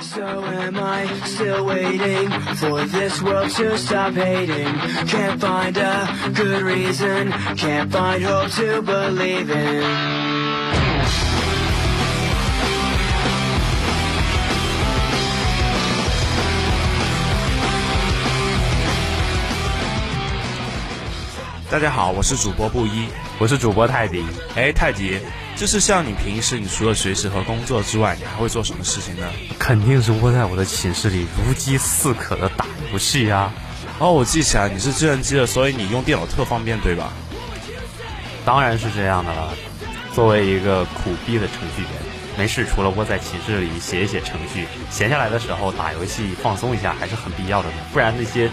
So am I still waiting for this world to stop hating? Can't find a good reason, can't find hope to believe in. 大家好，我是主播布衣，我是主播泰迪。哎，泰迪，就是像你平时，你除了学习和工作之外，你还会做什么事情呢？肯定是窝在我的寝室里如饥似渴的打游戏呀。哦，我记起来你是计算机的，所以你用电脑特方便，对吧？当然是这样的了。作为一个苦逼的程序员，没事除了窝在寝室里写一写程序，闲下来的时候打游戏放松一下还是很必要的呢。不然那些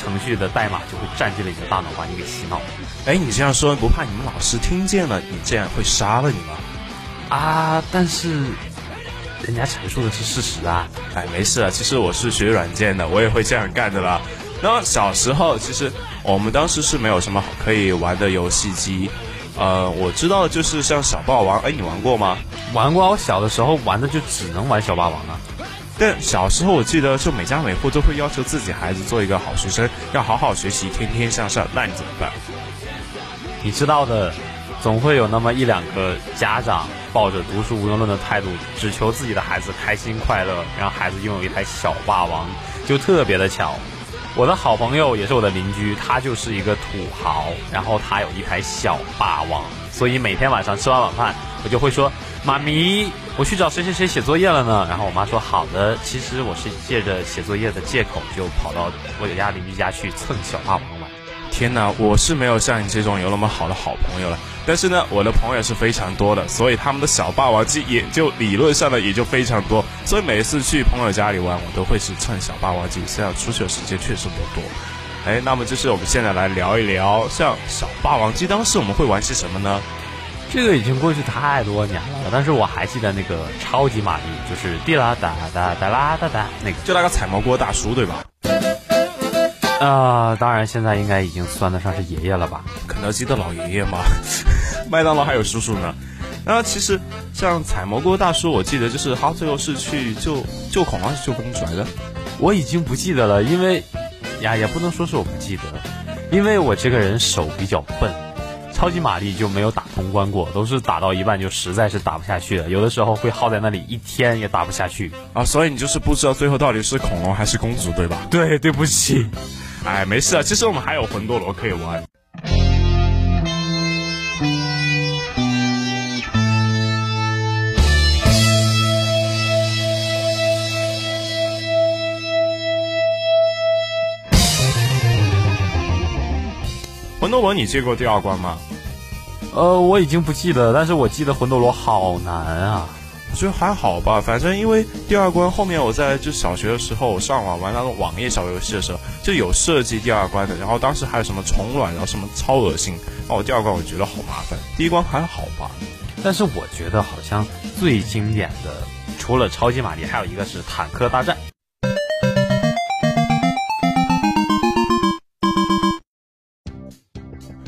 程序的代码就会占据了你的大脑，把你给洗脑。哎，你这样说不怕你们老师听见了，你这样会杀了你吗？啊，但是人家陈述的是事实啊。哎，没事啊，其实我是学软件的，我也会这样干的啦。那小时候其实我们当时是没有什么可以玩的游戏机，呃，我知道就是像小霸王，哎，你玩过吗？玩过，我小的时候玩的就只能玩小霸王啊。但小时候我记得，就每家每户都会要求自己孩子做一个好学生，要好好学习，天天向上。那你怎么办？你知道的，总会有那么一两个家长抱着读书无用论的态度，只求自己的孩子开心快乐，让孩子拥有一台小霸王，就特别的巧。我的好朋友也是我的邻居，他就是一个土豪，然后他有一台小霸王，所以每天晚上吃完晚饭，我就会说：“妈咪，我去找谁谁谁写作业了呢？”然后我妈说：“好的。”其实我是借着写作业的借口，就跑到我家邻居家去蹭小霸王玩。天哪，我是没有像你这种有那么好的好朋友了。但是呢，我的朋友是非常多的，所以他们的小霸王机也就理论上呢也就非常多。所以每次去朋友家里玩，我都会是蹭小霸王机，这样出去的时间确实不多。哎，那么就是我们现在来聊一聊，像小霸王机，当时我们会玩些什么呢？这个已经过去太多年了，但是我还记得那个超级玛丽，就是滴啦哒哒哒啦哒哒那个，就那个采蘑菇大叔，对吧？啊，当然现在应该已经算得上是爷爷了吧？肯德基的老爷爷吗？麦当劳还有叔叔呢。然后其实像采蘑菇大叔，我记得就是他最后是去救救恐龙还是救公主来着？我已经不记得了，因为呀也不能说是我不记得，因为我这个人手比较笨，超级玛丽就没有打通关过，都是打到一半就实在是打不下去了，有的时候会耗在那里一天也打不下去啊。所以你就是不知道最后到底是恐龙还是公主，对吧？对，对不起。哎，没事啊，其实我们还有魂斗罗可以玩。魂斗罗，你接过第二关吗？呃，我已经不记得，但是我记得魂斗罗好难啊。我觉得还好吧，反正因为第二关后面我在就小学的时候我上网玩那种网页小游戏的时候就有设计第二关的，然后当时还有什么虫卵，然后什么超恶心，那我第二关我觉得好麻烦，第一关还好吧。但是我觉得好像最经典的除了超级玛丽，还有一个是坦克大战。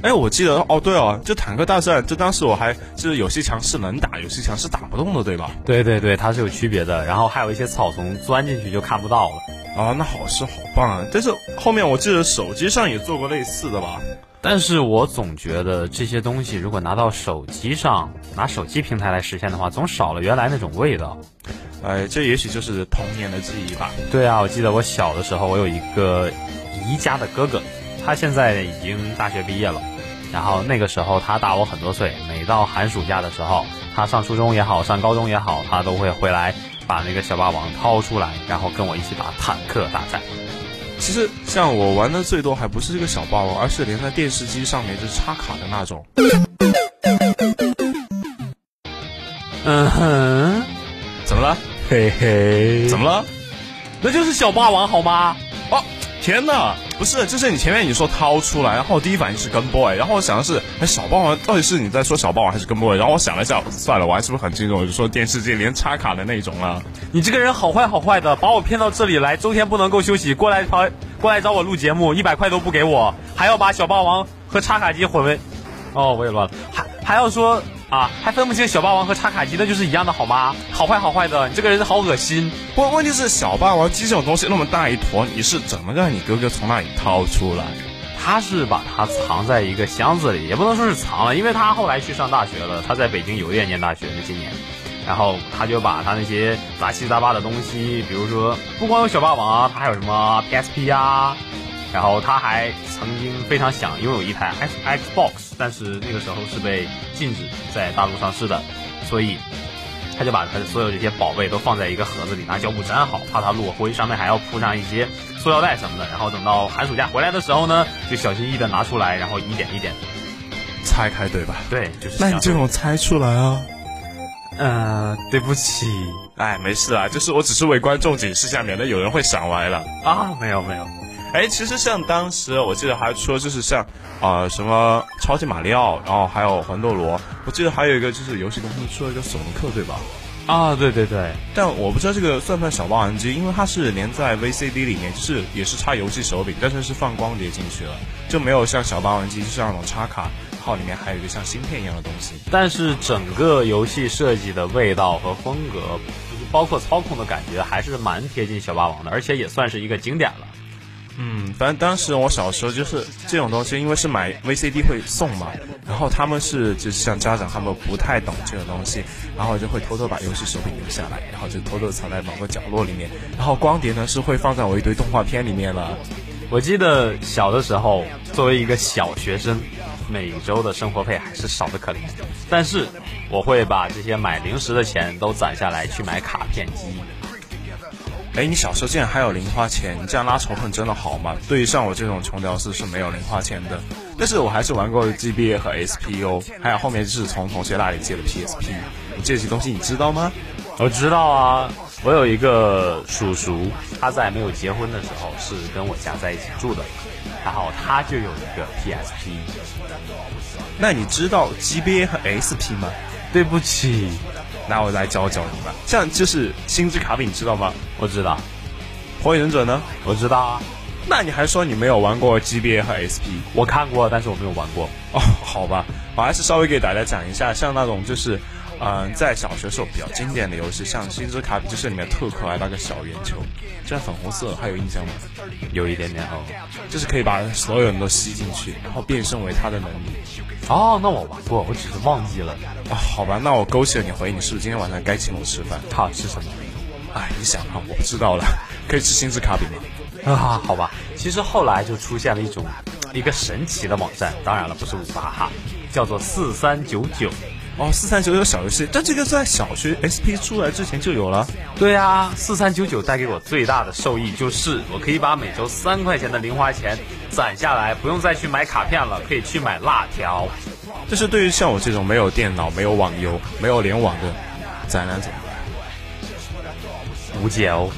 哎，我记得哦，对哦，就坦克大战，就当时我还就是有些墙是能打，有些墙是打不动的，对吧？对对对，它是有区别的。然后还有一些草丛钻进去就看不到了。啊，那好是好棒啊！但是后面我记得手机上也做过类似的吧？但是我总觉得这些东西如果拿到手机上，拿手机平台来实现的话，总少了原来那种味道。哎，这也许就是童年的记忆吧。对啊，我记得我小的时候，我有一个姨家的哥哥，他现在已经大学毕业了。然后那个时候他大我很多岁，每到寒暑假的时候，他上初中也好，上高中也好，他都会回来把那个小霸王掏出来，然后跟我一起打坦克大战。其实像我玩的最多还不是这个小霸王，而是连在电视机上面就插卡的那种。嗯哼，怎么了？嘿嘿，怎么了？那就是小霸王好吗？哦，天哪！不是，就是你前面你说掏出来，然后我第一反应是跟 boy，然后我想的是，哎，小霸王到底是你在说小霸王还是跟 boy？然后我想了一下，算了，我还是不是很清楚，我就说电视机连插卡的那种啊。你这个人好坏好坏的，把我骗到这里来，周天不能够休息，过来找过来找我录节目，一百块都不给我，还要把小霸王和插卡机混为，哦，我也乱了，还还要说啊，还分不清小霸王和插卡机，那就是一样的好吗？好坏好坏的，你这个人好恶心。不过问题是，小霸王机这种东西那么大一坨，你是怎么让你哥哥从那里掏出来？他是把它藏在一个箱子里，也不能说是藏了，因为他后来去上大学了，他在北京邮电念大学那些年，然后他就把他那些杂七杂八的东西，比如说不光有小霸王，他还有什么 PSP 呀。然后他还曾经非常想拥有一台 X Xbox，但是那个时候是被禁止在大陆上市的，所以他就把他的所有这些宝贝都放在一个盒子里，拿胶布粘好，怕它落灰，上面还要铺上一些塑料袋什么的。然后等到寒暑假回来的时候呢，就小心翼翼的拿出来，然后一点一点拆开，对吧？对，就是那你这种拆出来啊？嗯，对不起，哎，没事啊，就是我只是为观众解释一下，免得有人会想歪了啊。没有没有。哎，其实像当时我记得还说，就是像啊什么超级马里奥，然后还有魂斗罗，我记得还有一个就是游戏公司出了一个索尼克，对吧？啊，对对对。但我不知道这个算不算小霸王机，因为它是连在 VCD 里面，就是也是插游戏手柄，但是是放光碟进去了，就没有像小霸王机就是那种插卡，号里面还有一个像芯片一样的东西。但是整个游戏设计的味道和风格，就是包括操控的感觉，还是蛮贴近小霸王的，而且也算是一个经典了。嗯，反正当时我小时候就是这种东西，因为是买 VCD 会送嘛，然后他们是就是像家长他们不太懂这个东西，然后就会偷偷把游戏手柄留下来，然后就偷偷藏在某个角落里面，然后光碟呢是会放在我一堆动画片里面了。我记得小的时候，作为一个小学生，每周的生活费还是少的可怜，但是我会把这些买零食的钱都攒下来去买卡片机。哎，你小时候竟然还有零花钱？你这样拉仇恨真的好吗？对于像我这种穷屌丝是没有零花钱的，但是我还是玩过 GBA 和 SP 哦，还有后面就是从同学那里借的 PSP。这些东西你知道吗？我知道啊，我有一个叔叔，他在没有结婚的时候是跟我家在一起住的，然后他就有一个 PSP。那你知道 GBA 和 SP 吗？对不起。那我来教教你吧，像就是星之卡比，你知道吗？我知道。火影忍者呢？我知道啊。那你还说你没有玩过 GBA 和 SP？我看过，但是我没有玩过。哦，好吧，我还是稍微给大家讲一下，像那种就是，嗯，在小学时候比较经典的游戏，像星之卡比，就是里面特可爱那个小圆球，这粉红色，还有印象吗？有一点点哦，就是可以把所有人都吸进去，然后变身为他的能力。哦，那我玩过，我只是忘记了。啊，好吧，那我勾起了你回忆，你是不是今天晚上该请我吃饭？好，吃什么？哎，你想啊，我不知道了，可以吃星之卡比吗？啊，好吧。其实后来就出现了一种一个神奇的网站，当然了，不是五八哈，叫做四三九九。哦，四三九九小游戏，但这个在小学 SP 出来之前就有了。对啊，四三九九带给我最大的受益就是，我可以把每周三块钱的零花钱攒下来，不用再去买卡片了，可以去买辣条。这是对于像我这种没有电脑、没有网游、没有联网的宅男怎么办？无解哦，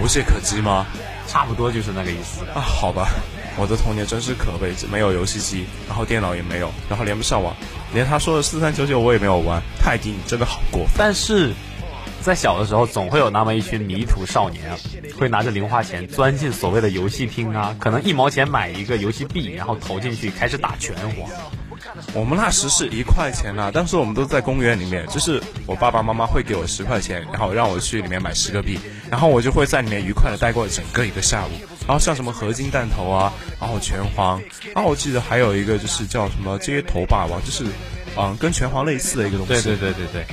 无懈可击吗？差不多就是那个意思啊。好吧，我的童年真是可悲，没有游戏机，然后电脑也没有，然后连不上网。连他说的四三九九我也没有玩，泰迪你真的好过分。但是，在小的时候总会有那么一群迷途少年，会拿着零花钱钻进所谓的游戏厅啊，可能一毛钱买一个游戏币，然后投进去开始打拳皇。我们那时是一块钱啊，当时我们都在公园里面，就是我爸爸妈妈会给我十块钱，然后让我去里面买十个币，然后我就会在里面愉快的待过整个一个下午。然后像什么合金弹头啊，然后拳皇，然后我记得还有一个就是叫什么街头霸王，就是，嗯，跟拳皇类似的一个东西。对对对对对。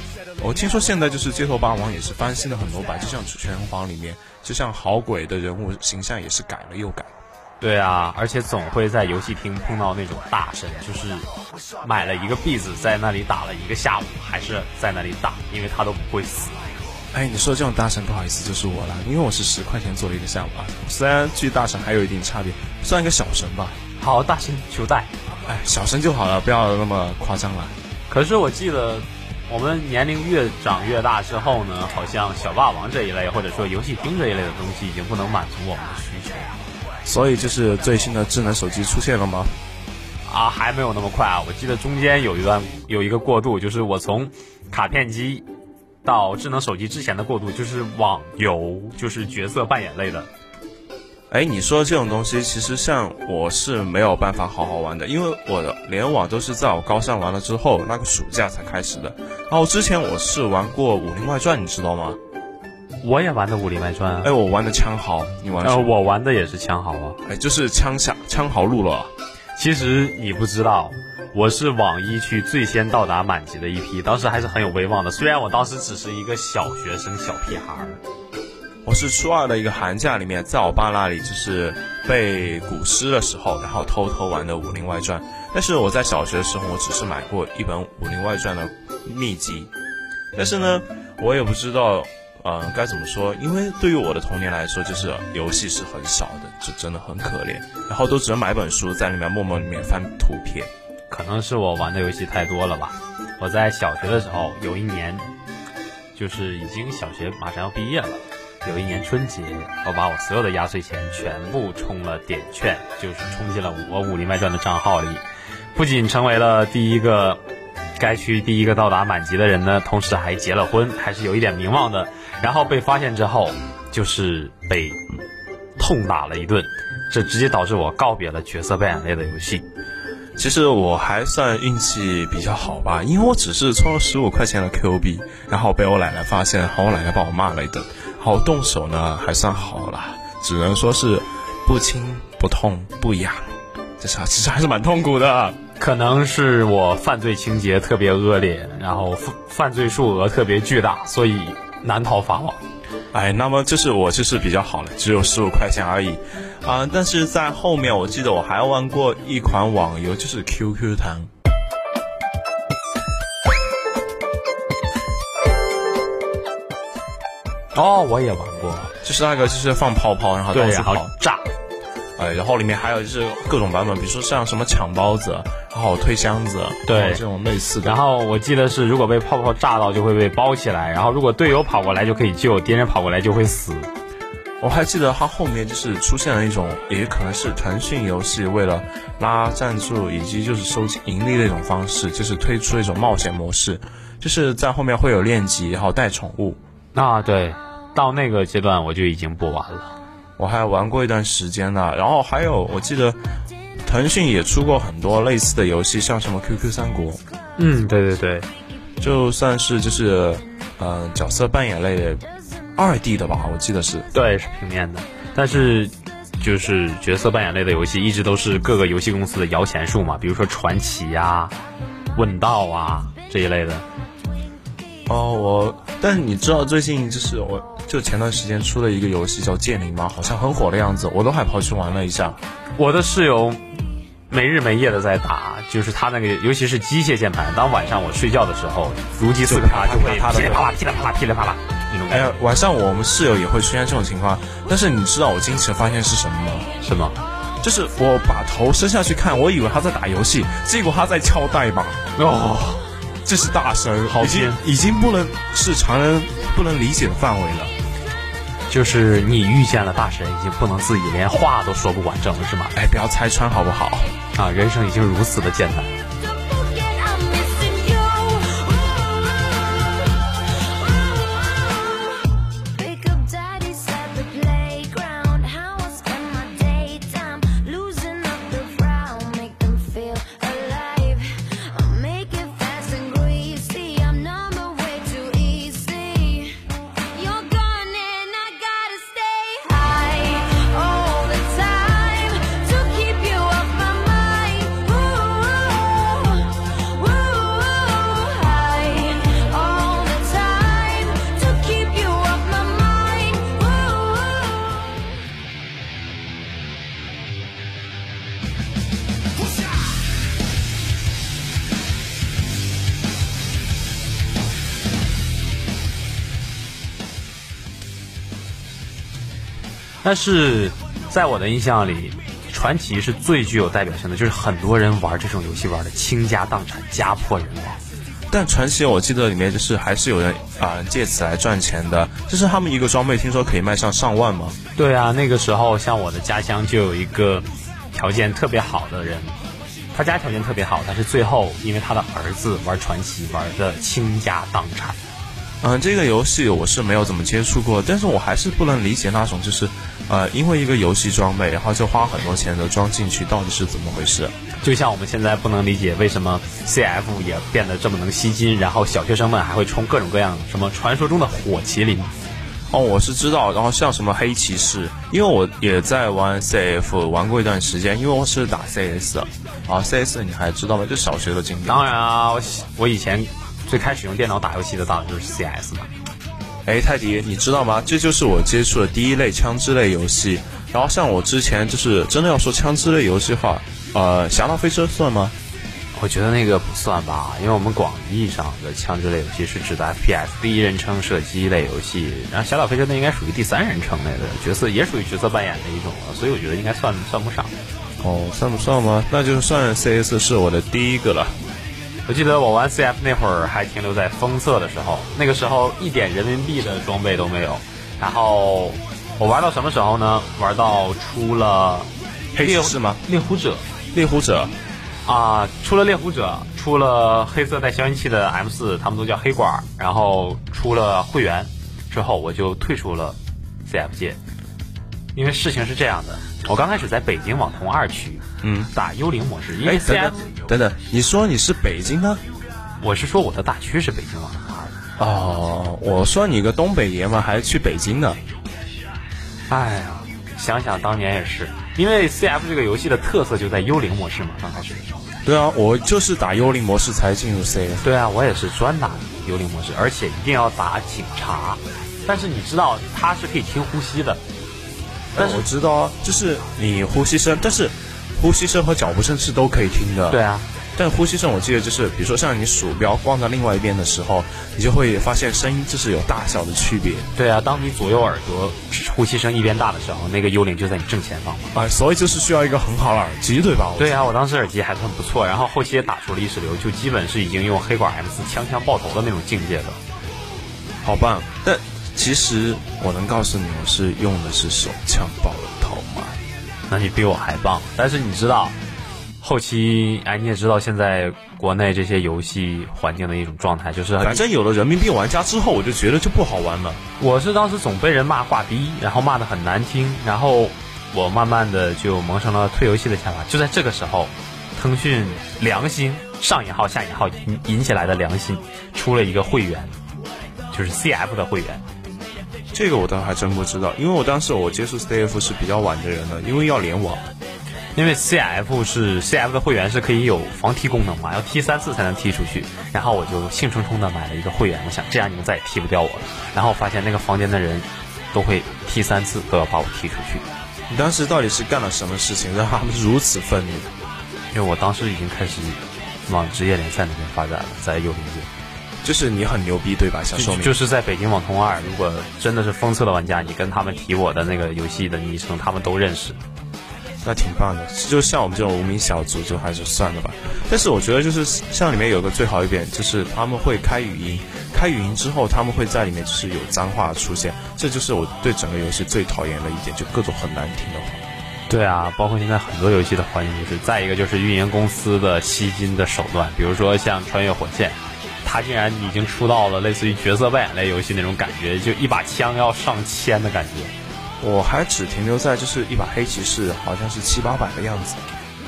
我听说现在就是街头霸王也是翻新了很多版，就像拳皇里面，就像好鬼的人物形象也是改了又改。对啊，而且总会在游戏厅碰到那种大神，就是买了一个币子在那里打了一个下午，还是在那里打，因为他都不会死。哎，你说这种大神，不好意思，就是我了，因为我是十块钱做了一个下午啊。虽然距大神还有一定差别，算一个小神吧。好，大神求带。哎，小神就好了，不要那么夸张了。可是我记得，我们年龄越长越大之后呢，好像小霸王这一类，或者说游戏厅这一类的东西，已经不能满足我们的需求。所以，就是最新的智能手机出现了吗？啊，还没有那么快啊。我记得中间有一段有一个过渡，就是我从卡片机。到智能手机之前的过渡就是网游，就是角色扮演类的。哎，你说这种东西，其实像我是没有办法好好玩的，因为我的联网都是在我高三完了之后那个暑假才开始的。然后之前我是玩过《武林外传》，你知道吗？我也玩的《武林外传》啊。哎，我玩的枪豪，你玩？呃，我玩的也是枪豪啊。哎，就是枪侠枪豪路了。其实你不知道，我是网易区最先到达满级的一批，当时还是很有威望的。虽然我当时只是一个小学生、小屁孩儿。我是初二的一个寒假里面，在我爸那里就是背古诗的时候，然后偷偷玩的《武林外传》。但是我在小学的时候，我只是买过一本《武林外传》的秘籍。但是呢，我也不知道，嗯，该怎么说？因为对于我的童年来说，就是游戏是很少的，就真的很可怜。然后都只能买本书，在里面默默里面翻图片。可能是我玩的游戏太多了吧。我在小学的时候，有一年，就是已经小学马上要毕业了。有一年春节，我把我所有的压岁钱全部充了点券，就是充进了我武林外传的账号里。不仅成为了第一个该区第一个到达满级的人呢，同时还结了婚，还是有一点名望的。然后被发现之后，就是被痛打了一顿，这直接导致我告别了角色扮演类的游戏。其实我还算运气比较好吧，因为我只是充了十五块钱的 Q 币，然后被我奶奶发现，然后我奶奶把我骂了一顿。然后动手呢，还算好了，只能说是不轻不痛不痒，这啥其实还是蛮痛苦的。可能是我犯罪情节特别恶劣，然后犯犯罪数额特别巨大，所以难逃法网。哎，那么就是我就是比较好了，只有十五块钱而已啊。但是在后面，我记得我还玩过一款网游，就是 QQ 糖。哦，我也玩过，就是那个，就是放泡泡，然后到处跑炸，哎，然后里面还有就是各种版本，比如说像什么抢包子，然后推箱子，对，这种类似的。然后我记得是，如果被泡泡炸到，就会被包起来，然后如果队友跑过来就可以救，敌人跑过来就会死。我还记得它后面就是出现了一种，也可能是腾讯游戏为了拉赞助以及就是收盈利的一种方式，就是推出一种冒险模式，就是在后面会有练级，然后带宠物。啊，对。到那个阶段我就已经不玩了，我还玩过一段时间呢。然后还有，我记得腾讯也出过很多类似的游戏，像什么 QQ 三国。嗯，对对对，就算是就是呃角色扮演类的二 D 的吧，我记得是。对，是平面的。但是就是角色扮演类的游戏，一直都是各个游戏公司的摇钱树嘛，比如说传奇呀、问道啊这一类的。哦，我，但是你知道最近就是我。就前段时间出了一个游戏叫《剑灵》吗？好像很火的样子，我都还跑去玩了一下。我的室友没日没夜的在打，就是他那个，尤其是机械键盘。当晚上我睡觉的时候，如饥似渴，他就会噼里啪啦、噼里啪啦、噼里啪啦那种。哎，晚上我们室友也会出现这种情况。但是你知道我惊奇的发现是什么吗？什么？就是我把头伸下去看，我以为他在打游戏，结果他在敲代码。哦，这是大神，已经已经不能是常人不能理解的范围了。就是你遇见了大神，已经不能自己，连话都说不完整了，是吗？哎，不要拆穿好不好？啊，人生已经如此的简单。但是，在我的印象里，传奇是最具有代表性的，就是很多人玩这种游戏玩的倾家荡产、家破人亡。但传奇我记得里面就是还是有人啊借此来赚钱的，就是他们一个装备听说可以卖上上万吗？对啊，那个时候像我的家乡就有一个条件特别好的人，他家条件特别好，但是最后因为他的儿子玩传奇玩的倾家荡产。嗯，这个游戏我是没有怎么接触过，但是我还是不能理解那种就是，呃，因为一个游戏装备，然后就花很多钱的装进去，到底是怎么回事？就像我们现在不能理解为什么 CF 也变得这么能吸金，然后小学生们还会充各种各样什么传说中的火麒麟。哦，我是知道，然后像什么黑骑士，因为我也在玩 CF 玩过一段时间，因为我是打 CS 啊，CS 你还知道吗？就小学的经历。当然啊，我我以前最开始用电脑打游戏的当然就是 CS 嘛。哎，泰迪，你知道吗？这就是我接触的第一类枪支类游戏。然后像我之前就是真的要说枪支类游戏的话，呃，侠盗飞车算吗？我觉得那个不算吧，因为我们广义上的枪支类游戏是指的 FPS 第一人称射击类游戏，然后侠盗飞车那应该属于第三人称类的角色，也属于角色扮演的一种了，所以我觉得应该算算不上。哦，算不算吗？那就算 CS 是我的第一个了。我记得我玩 CF 那会儿还停留在封测的时候，那个时候一点人民币的装备都没有。然后我玩到什么时候呢？玩到出了黑骑士吗？猎狐者，猎狐者。啊，出了猎狐者，出了黑色带消音器的 M 四，他们都叫黑管，然后出了会员之后，我就退出了 CF 界，因为事情是这样的，我刚开始在北京网通二区，嗯，打幽灵模式，因为等 CF 等等等，你说你是北京的？我是说我的大区是北京网通二，哦，我说你个东北爷们还去北京呢。哎呀，想想当年也是，因为 CF 这个游戏的特色就在幽灵模式嘛，刚开始的时候。对啊，我就是打幽灵模式才进入 CF。对啊，我也是专打幽灵模式，而且一定要打警察。但是你知道他是可以听呼吸的，但是我知道啊，就是你呼吸声，但是呼吸声和脚步声是都可以听的。对啊，但呼吸声我记得就是，比如说像你鼠标放在另外一边的时候，你就会发现声音就是有大小的区别。对啊，当你左右耳朵呼吸声一边大的时候，那个幽灵就在你正前方嘛。啊，所以就是需要一个很好的耳机，对吧？对啊，我当时耳机还是很不错，然后后期也打出了意识流，就基本是已经用黑管 M 四枪枪爆头的那种境界了。好棒！但其实我能告诉你，我是用的是手枪爆了头嘛。那你比我还棒。但是你知道，后期哎，你也知道现在国内这些游戏环境的一种状态，就是反正有了人民币玩家之后，我就觉得就不好玩了。我是当时总被人骂挂逼，然后骂的很难听，然后我慢慢的就萌生了退游戏的想法。就在这个时候，腾讯良心上引号下引号引引起来的良心出了一个会员，就是 CF 的会员。这个我倒还真不知道，因为我当时我接触 CF 是比较晚的人了，因为要联网。因为 CF 是 CF 的会员是可以有防踢功能嘛，要踢三次才能踢出去。然后我就兴冲冲的买了一个会员，我想这样你们再也踢不掉我了。然后发现那个房间的人都会踢三次都要把我踢出去。你当时到底是干了什么事情让他们如此愤怒？因为我当时已经开始往职业联赛那边发展了，在幽灵界。就是你很牛逼对吧？想说明就是在北京网通二，如果真的是封测的玩家，你跟他们提我的那个游戏的昵称，他们都认识。那挺棒的，就像我们这种无名小卒就还是算了吧。但是我觉得就是像里面有个最好一点，就是他们会开语音，开语音之后他们会在里面就是有脏话出现，这就是我对整个游戏最讨厌的一点，就各种很难听的话。对啊，包括现在很多游戏的环境就是，再一个就是运营公司的吸金的手段，比如说像《穿越火线》，它竟然已经出到了类似于角色扮演类游戏那种感觉，就一把枪要上千的感觉。我还只停留在就是一把黑骑士，好像是七八百的样子。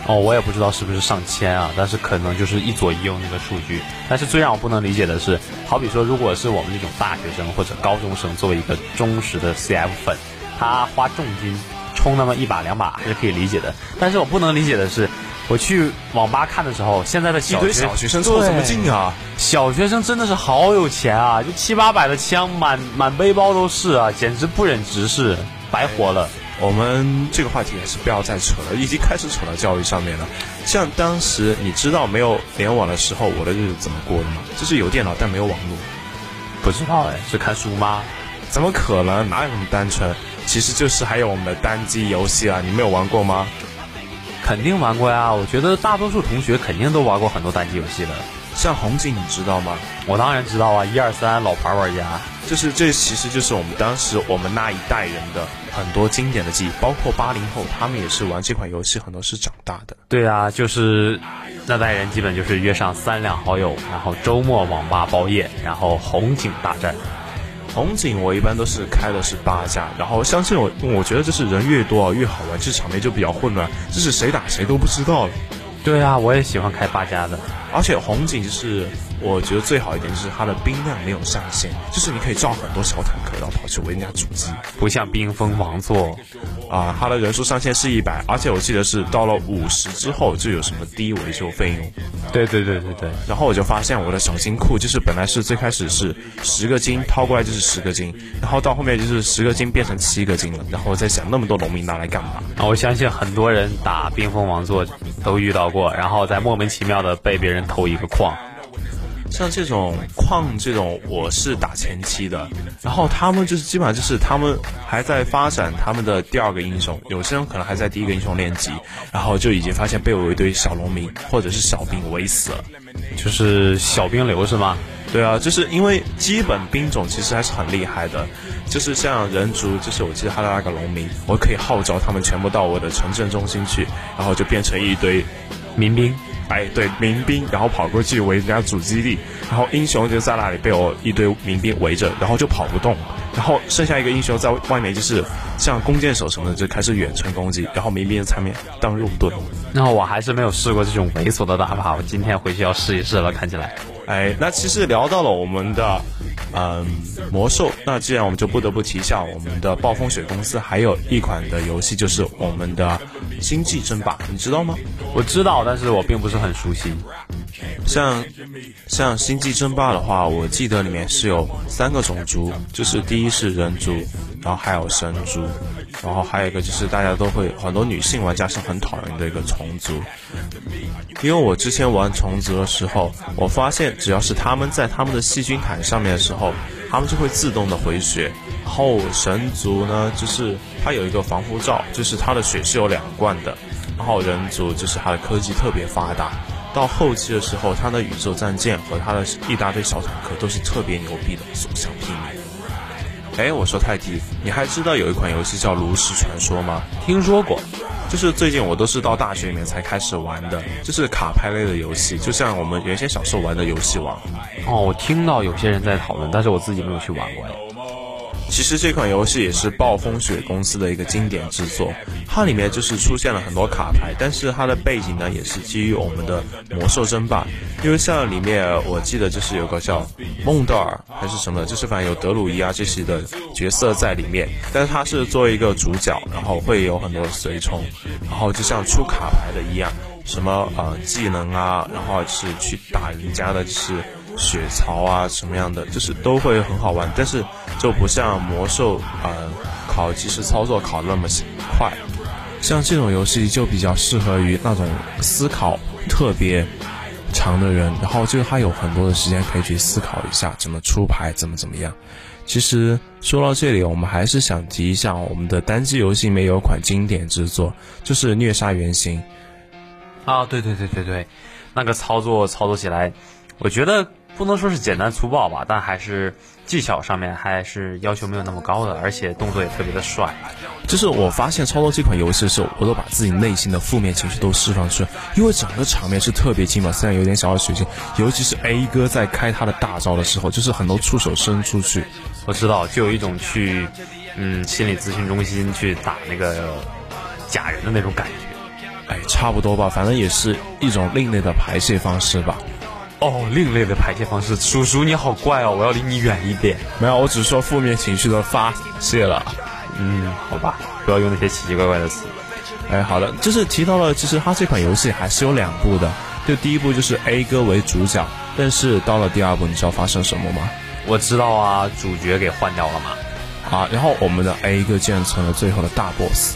哦，我也不知道是不是上千啊，但是可能就是一左一右那个数据。但是最让我不能理解的是，好比说，如果是我们这种大学生或者高中生，作为一个忠实的 CF 粉，他花重金充那么一把两把还是可以理解的。但是我不能理解的是，我去网吧看的时候，现在的小学生凑什么劲啊？小学生真的是好有钱啊！就七八百的枪，满满背包都是啊，简直不忍直视，白活了。我们这个话题也是不要再扯了，已经开始扯到教育上面了。像当时你知道没有联网的时候，我的日子怎么过的吗？就是有电脑但没有网络。不知道哎，是看书吗？怎么可能？哪有那么单纯？其实就是还有我们的单机游戏啊，你没有玩过吗？肯定玩过呀，我觉得大多数同学肯定都玩过很多单机游戏的。像红警，你知道吗？我当然知道啊，一二三老牌玩家。就是这其实就是我们当时我们那一代人的很多经典的记忆，包括八零后，他们也是玩这款游戏，很多是长大的。对啊，就是那代人基本就是约上三两好友，然后周末网吧包夜，然后红警大战。红警我一般都是开的是八加，然后相信我，我觉得就是人越多越好玩，这场面就比较混乱，就是谁打谁都不知道了。对啊，我也喜欢开八家的，而且红警就是。我觉得最好一点就是它的兵量没有上限，就是你可以造很多小坦克，然后跑去围人家主机，不像冰封王座，啊，它的人数上限是一百，而且我记得是到了五十之后就有什么低维修费用。对对对对对。然后我就发现我的小金库就是本来是最开始是十个金掏过来就是十个金，然后到后面就是十个金变成七个金了。然后我在想那么多农民拿来干嘛？啊，我相信很多人打冰封王座都遇到过，然后在莫名其妙的被别人偷一个矿。像这种矿这种，我是打前期的，然后他们就是基本上就是他们还在发展他们的第二个英雄，有些人可能还在第一个英雄练级，然后就已经发现被我一堆小农民或者是小兵围死了，就是小兵流是吗？对啊，就是因为基本兵种其实还是很厉害的，就是像人族，就是我记得他的那个农民，我可以号召他们全部到我的城镇中心去，然后就变成一堆民兵。哎，对，民兵，然后跑过去围人家主基地，然后英雄就在那里被我一堆民兵围着，然后就跑不动，然后剩下一个英雄在外面，就是像弓箭手什么的就开始远程攻击，然后民兵在面当肉盾。那我还是没有试过这种猥琐的打法，我今天回去要试一试了，看起来。哎，那其实聊到了我们的。嗯，魔兽。那既然我们就不得不提一下我们的暴风雪公司，还有一款的游戏就是我们的星际争霸，你知道吗？我知道，但是我并不是很熟悉。像像星际争霸的话，我记得里面是有三个种族，就是第一是人族，然后还有神族，然后还有一个就是大家都会很多女性玩家是很讨厌的一个虫族。因为我之前玩虫族的时候，我发现只要是他们在他们的细菌毯上面的时候，他们就会自动的回血。然后神族呢，就是它有一个防护罩，就是它的血是有两罐的。然后人族就是它的科技特别发达。到后期的时候，它的宇宙战舰和它的一大堆小坦克都是特别牛逼的，所向披靡。哎，我说泰迪，你还知道有一款游戏叫《炉石传说》吗？听说过，就是最近我都是到大学里面才开始玩的，就是卡牌类的游戏，就像我们原先小时候玩的游戏王。哦，我听到有些人在讨论，但是我自己没有去玩过。其实这款游戏也是暴风雪公司的一个经典之作，它里面就是出现了很多卡牌，但是它的背景呢也是基于我们的魔兽争霸，因为像里面我记得就是有个叫孟德尔还是什么，就是反正有德鲁伊啊这些的角色在里面，但是他是作为一个主角，然后会有很多随从，然后就像出卡牌的一样，什么呃技能啊，然后是去打人家的是。血槽啊，什么样的就是都会很好玩，但是就不像魔兽，呃，考即时操作考那么快。像这种游戏就比较适合于那种思考特别长的人，然后就他有很多的时间可以去思考一下怎么出牌，怎么怎么样。其实说到这里，我们还是想提一下我们的单机游戏里面有款经典之作，就是《虐杀原型》。啊，对对对对对，那个操作操作起来，我觉得。不能说是简单粗暴吧，但还是技巧上面还是要求没有那么高的，而且动作也特别的帅。就是我发现操作这款游戏的时候，我都把自己内心的负面情绪都释放出来，因为整个场面是特别劲嘛，虽然有点小小血腥，尤其是 A 哥在开他的大招的时候，就是很多触手伸出去，我知道，就有一种去嗯心理咨询中心去打那个假人的那种感觉。哎，差不多吧，反正也是一种另类的排泄方式吧。哦，另类的排泄方式，叔叔你好怪哦，我要离你远一点。没有，我只是说负面情绪的发泄了。嗯，好吧，不要用那些奇奇怪怪的词。哎，好的，就是提到了，其实它这款游戏还是有两部的。就第一部就是 A 哥为主角，但是到了第二部，你知道发生什么吗？我知道啊，主角给换掉了嘛。啊，然后我们的 A 哥竟然成了最后的大 boss。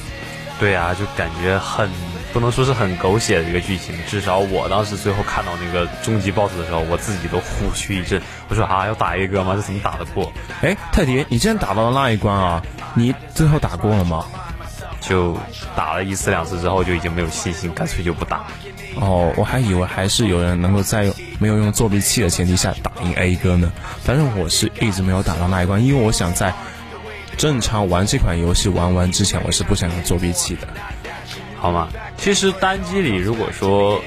对啊，就感觉很。不能说是很狗血的一个剧情，至少我当时最后看到那个终极 BOSS 的时候，我自己都呼去一震。我说啊，要打 A 哥吗？这怎么打得过？哎，泰迪，你既然打到了那一关啊，你最后打过了吗？就打了一次两次之后，就已经没有信心，干脆就不打。哦，我还以为还是有人能够在没有用作弊器的前提下打赢 A 哥呢。反正我是一直没有打到那一关，因为我想在正常玩这款游戏玩完之前，我是不想用作弊器的。好吗？其实单机里，如果说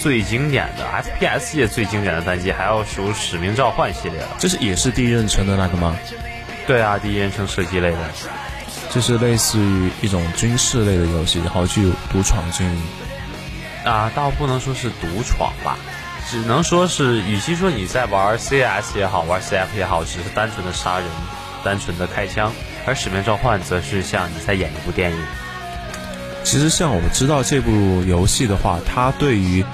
最经典的 FPS 界最经典的单机，还要数《使命召唤》系列了。这是也是第一人称的那个吗？对啊，第一人称射击类的，就是类似于一种军事类的游戏，然后具有独闯经营。啊，倒不能说是独闯吧，只能说是，与其说你在玩 CS 也好，玩 CF 也好，只是单纯的杀人，单纯的开枪，而《使命召唤》则是像你在演一部电影。其实像我们知道这部游戏的话，它对于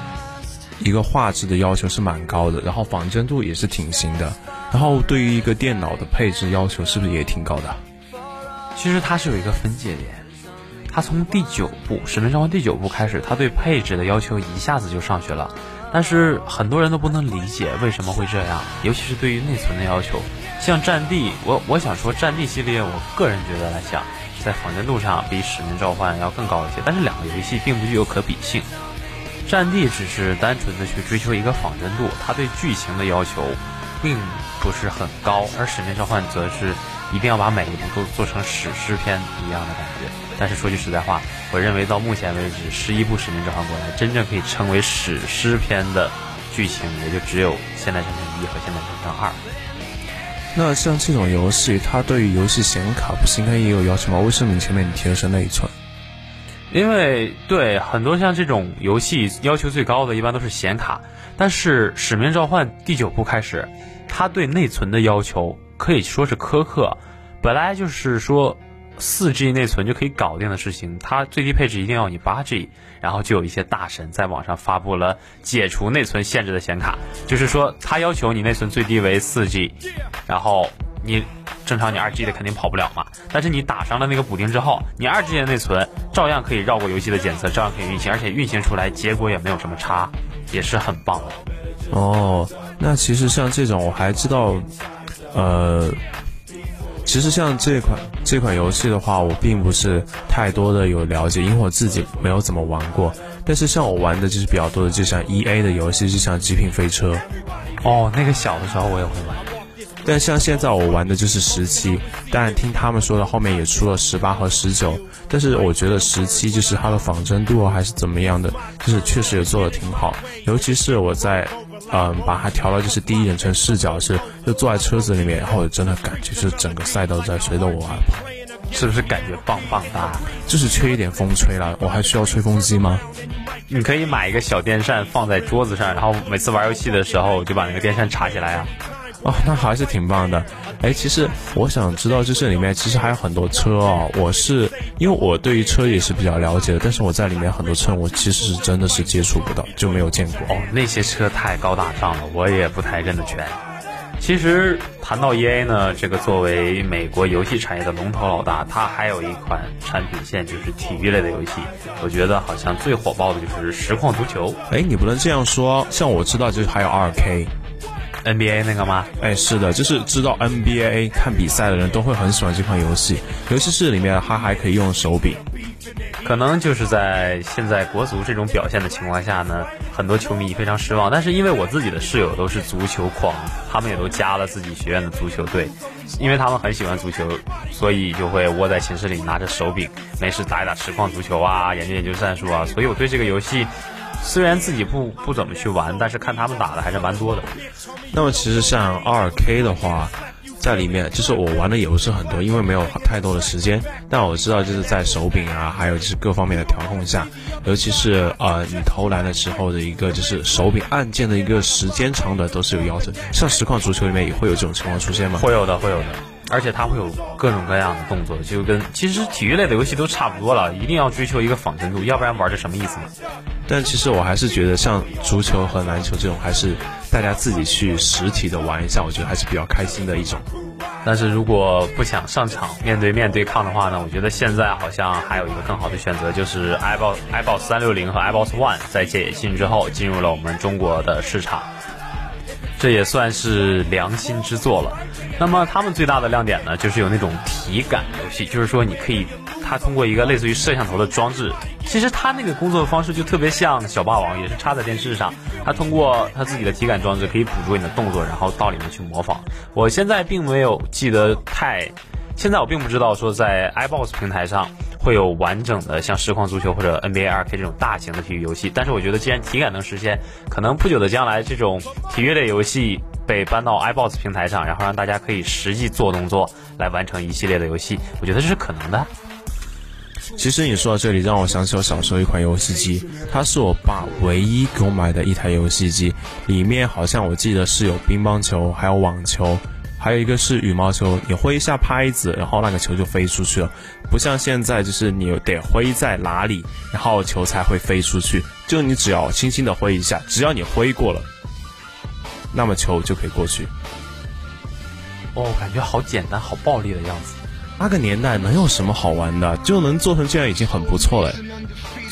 一个画质的要求是蛮高的，然后仿真度也是挺行的，然后对于一个电脑的配置要求是不是也挺高的？其实它是有一个分界点，它从第九部《使命召唤》第九部开始，它对配置的要求一下子就上去了，但是很多人都不能理解为什么会这样，尤其是对于内存的要求。像《战地》，我我想说，《战地》系列，我个人觉得来讲。在仿真度上比《使命召唤》要更高一些，但是两个游戏并不具有可比性。战地只是单纯的去追求一个仿真度，它对剧情的要求并不是很高，而《使命召唤》则是一定要把每一部都做成史诗片一样的感觉。但是说句实在话，我认为到目前为止，十一部《使命召唤》过来，真正可以称为史诗片的剧情，也就只有《现代战争一》和《现代战争二》。那像这种游戏，它对于游戏显卡不是应该也有要求吗？为什么你前面你提的是内存？因为对很多像这种游戏要求最高的一般都是显卡，但是《使命召唤》第九部开始，它对内存的要求可以说是苛刻。本来就是说。四 G 内存就可以搞定的事情，它最低配置一定要你八 G，然后就有一些大神在网上发布了解除内存限制的显卡，就是说它要求你内存最低为四 G，然后你正常你二 G 的肯定跑不了嘛，但是你打上了那个补丁之后，你二 G 的内存照样可以绕过游戏的检测，照样可以运行，而且运行出来结果也没有什么差，也是很棒的。哦，那其实像这种我还知道，呃。其实像这款这款游戏的话，我并不是太多的有了解，因为我自己没有怎么玩过。但是像我玩的就是比较多的，就像 E A 的游戏，就像极品飞车。哦，那个小的时候我也会玩。但像现在我玩的就是十七，但听他们说的后面也出了十八和十九。但是我觉得十七就是它的仿真度还是怎么样的，就是确实也做的挺好，尤其是我在。嗯，把它调到，就是第一人称视角，是就坐在车子里面，然后真的感觉是整个赛道在随着我而跑，是不是感觉棒棒哒？就是缺一点风吹了，我还需要吹风机吗？你可以买一个小电扇放在桌子上，然后每次玩游戏的时候就把那个电扇插起来啊。哦，那还是挺棒的。哎，其实我想知道，就是里面其实还有很多车哦。我是因为我对于车也是比较了解的，但是我在里面很多车我其实是真的是接触不到，就没有见过。哦，那些车太高大上了，我也不太认得全。其实谈到 E A 呢，这个作为美国游戏产业的龙头老大，它还有一款产品线就是体育类的游戏。我觉得好像最火爆的就是实况足球。哎，你不能这样说，像我知道就是还有二 K。NBA 那个吗？哎，是的，就是知道 NBA 看比赛的人都会很喜欢这款游戏，尤其是里面它还可以用手柄。可能就是在现在国足这种表现的情况下呢，很多球迷非常失望。但是因为我自己的室友都是足球狂，他们也都加了自己学院的足球队，因为他们很喜欢足球，所以就会窝在寝室里拿着手柄，没事打一打实况足球啊，研究研究战术啊。所以我对这个游戏。虽然自己不不怎么去玩，但是看他们打的还是蛮多的。那么其实像二 K 的话，在里面就是我玩的也不是很多，因为没有太多的时间。但我知道就是在手柄啊，还有就是各方面的调控下，尤其是呃你投篮的时候的一个就是手柄按键的一个时间长短都是有要求。像实况足球里面也会有这种情况出现吗？会有的，会有的。而且它会有各种各样的动作，就跟其实体育类的游戏都差不多了，一定要追求一个仿真度，要不然玩这什么意思呢？但其实我还是觉得，像足球和篮球这种，还是大家自己去实体的玩一下，我觉得还是比较开心的一种。但是如果不想上场面对面对抗的话呢，我觉得现在好像还有一个更好的选择，就是 iBoss iBoss 三六零和 iBoss One 在解禁之后进入了我们中国的市场。这也算是良心之作了。那么他们最大的亮点呢，就是有那种体感游戏，就是说你可以，它通过一个类似于摄像头的装置，其实它那个工作方式就特别像小霸王，也是插在电视上，它通过它自己的体感装置可以捕捉你的动作，然后到里面去模仿。我现在并没有记得太，现在我并不知道说在 iBox 平台上。会有完整的像实况足球或者 NBA 2K 这种大型的体育游戏。但是我觉得，既然体感能实现，可能不久的将来，这种体育类游戏被搬到 iBox 平台上，然后让大家可以实际做动作来完成一系列的游戏，我觉得这是可能的。其实你说到这里，让我想起我小时候一款游戏机，它是我爸唯一给我买的一台游戏机，里面好像我记得是有乒乓球，还有网球。还有一个是羽毛球，你挥一下拍子，然后那个球就飞出去了，不像现在就是你得挥在哪里，然后球才会飞出去。就你只要轻轻的挥一下，只要你挥过了，那么球就可以过去。哦，感觉好简单，好暴力的样子。那个年代能有什么好玩的？就能做成这样已经很不错了。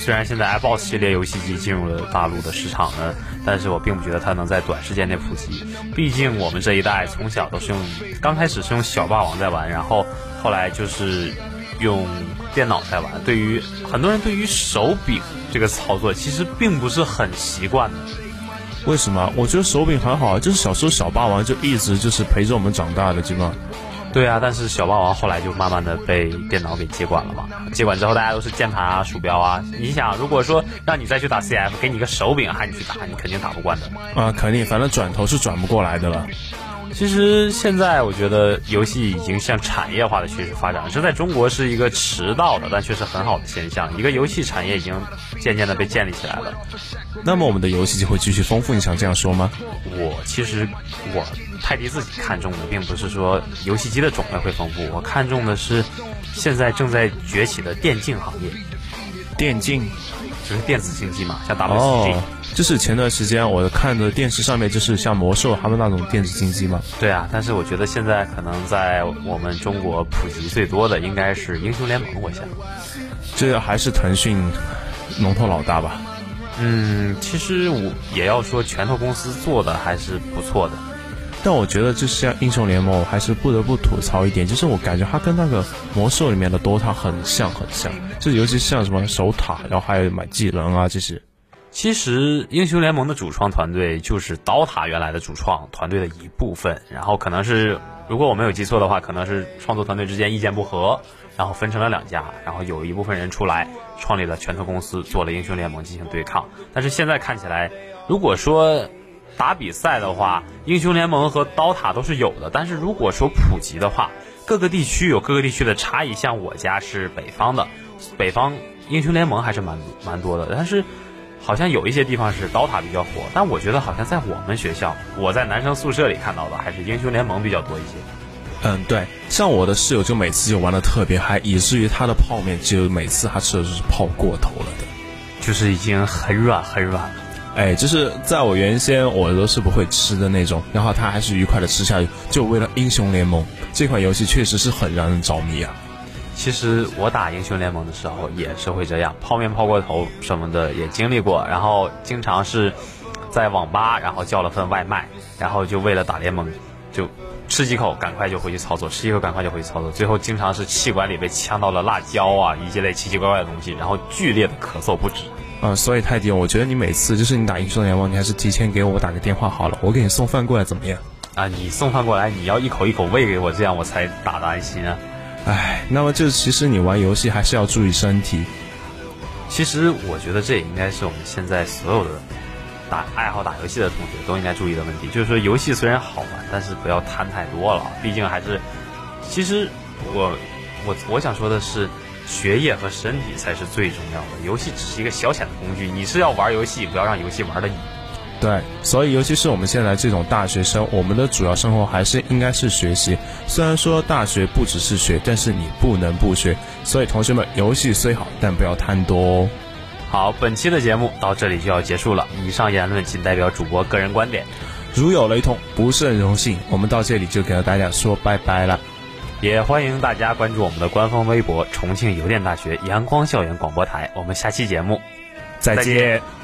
虽然现在 iBox 系列游戏机进入了大陆的市场呢，但是我并不觉得它能在短时间内普及。毕竟我们这一代从小都是用，刚开始是用小霸王在玩，然后后来就是用电脑在玩。对于很多人，对于手柄这个操作其实并不是很习惯的。为什么？我觉得手柄很好，就是小时候小霸王就一直就是陪着我们长大的，基本上。对啊，但是小霸王后来就慢慢的被电脑给接管了嘛。接管之后，大家都是键盘啊、鼠标啊。你想，如果说让你再去打 CF，给你个手柄喊你去打，你肯定打不惯的。啊，肯定，反正转头是转不过来的了。其实现在我觉得游戏已经向产业化的趋势发展，这在中国是一个迟到的，但却是很好的现象。一个游戏产业已经渐渐的被建立起来了。那么我们的游戏就会继续丰富，你想这样说吗？我其实我泰迪自己看中的并不是说游戏机的种类会丰富，我看中的是现在正在崛起的电竞行业。电竞就是电子竞技嘛，像 WCG。就是前段时间我看的电视上面，就是像魔兽他们那种电子竞技嘛。对啊，但是我觉得现在可能在我们中国普及最多的应该是英雄联盟，我想。这还是腾讯龙头老大吧？嗯，其实我也要说，拳头公司做的还是不错的。但我觉得，就像英雄联盟，我还是不得不吐槽一点，就是我感觉它跟那个魔兽里面的 DOTA 很像，很像。就尤其像什么守塔，然后还有买技能啊这些。其实，英雄联盟的主创团队就是 DOTA 原来的主创团队的一部分。然后可能是，如果我没有记错的话，可能是创作团队之间意见不合，然后分成了两家。然后有一部分人出来创立了拳头公司，做了英雄联盟进行对抗。但是现在看起来，如果说打比赛的话，英雄联盟和刀塔都是有的。但是如果说普及的话，各个地区有各个地区的差异。像我家是北方的，北方英雄联盟还是蛮蛮多的，但是。好像有一些地方是刀塔比较火，但我觉得好像在我们学校，我在男生宿舍里看到的还是英雄联盟比较多一些。嗯，对，像我的室友就每次就玩的特别嗨，以至于他的泡面就每次他吃的就是泡过头了的，就是已经很软很软了。哎，就是在我原先我都是不会吃的那种，然后他还是愉快的吃下去，就为了英雄联盟这款游戏确实是很让人着迷啊。其实我打英雄联盟的时候也是会这样，泡面泡过头什么的也经历过，然后经常是在网吧，然后叫了份外卖，然后就为了打联盟，就吃几口，赶快就回去操作，吃一口赶快就回去操作，最后经常是气管里被呛到了辣椒啊，一系列奇奇怪怪的东西，然后剧烈的咳嗽不止。嗯，所以泰迪，我觉得你每次就是你打英雄联盟，你还是提前给我打个电话好了，我给你送饭过来怎么样？啊，你送饭过来，你要一口一口喂给我，这样我才打的安心啊。唉，那么就其实你玩游戏还是要注意身体。其实我觉得这也应该是我们现在所有的打爱好打游戏的同学都应该注意的问题，就是说游戏虽然好玩，但是不要贪太多了。毕竟还是，其实我我我想说的是，学业和身体才是最重要的，游戏只是一个消遣的工具。你是要玩游戏，不要让游戏玩的你。对，所以尤其是我们现在这种大学生，我们的主要生活还是应该是学习。虽然说大学不只是学，但是你不能不学。所以同学们，游戏虽好，但不要贪多哦。好，本期的节目到这里就要结束了。以上言论仅代表主播个人观点，如有雷同，不是很荣幸。我们到这里就跟大家说拜拜了，也欢迎大家关注我们的官方微博“重庆邮电大学阳光校园广播台”。我们下期节目再见。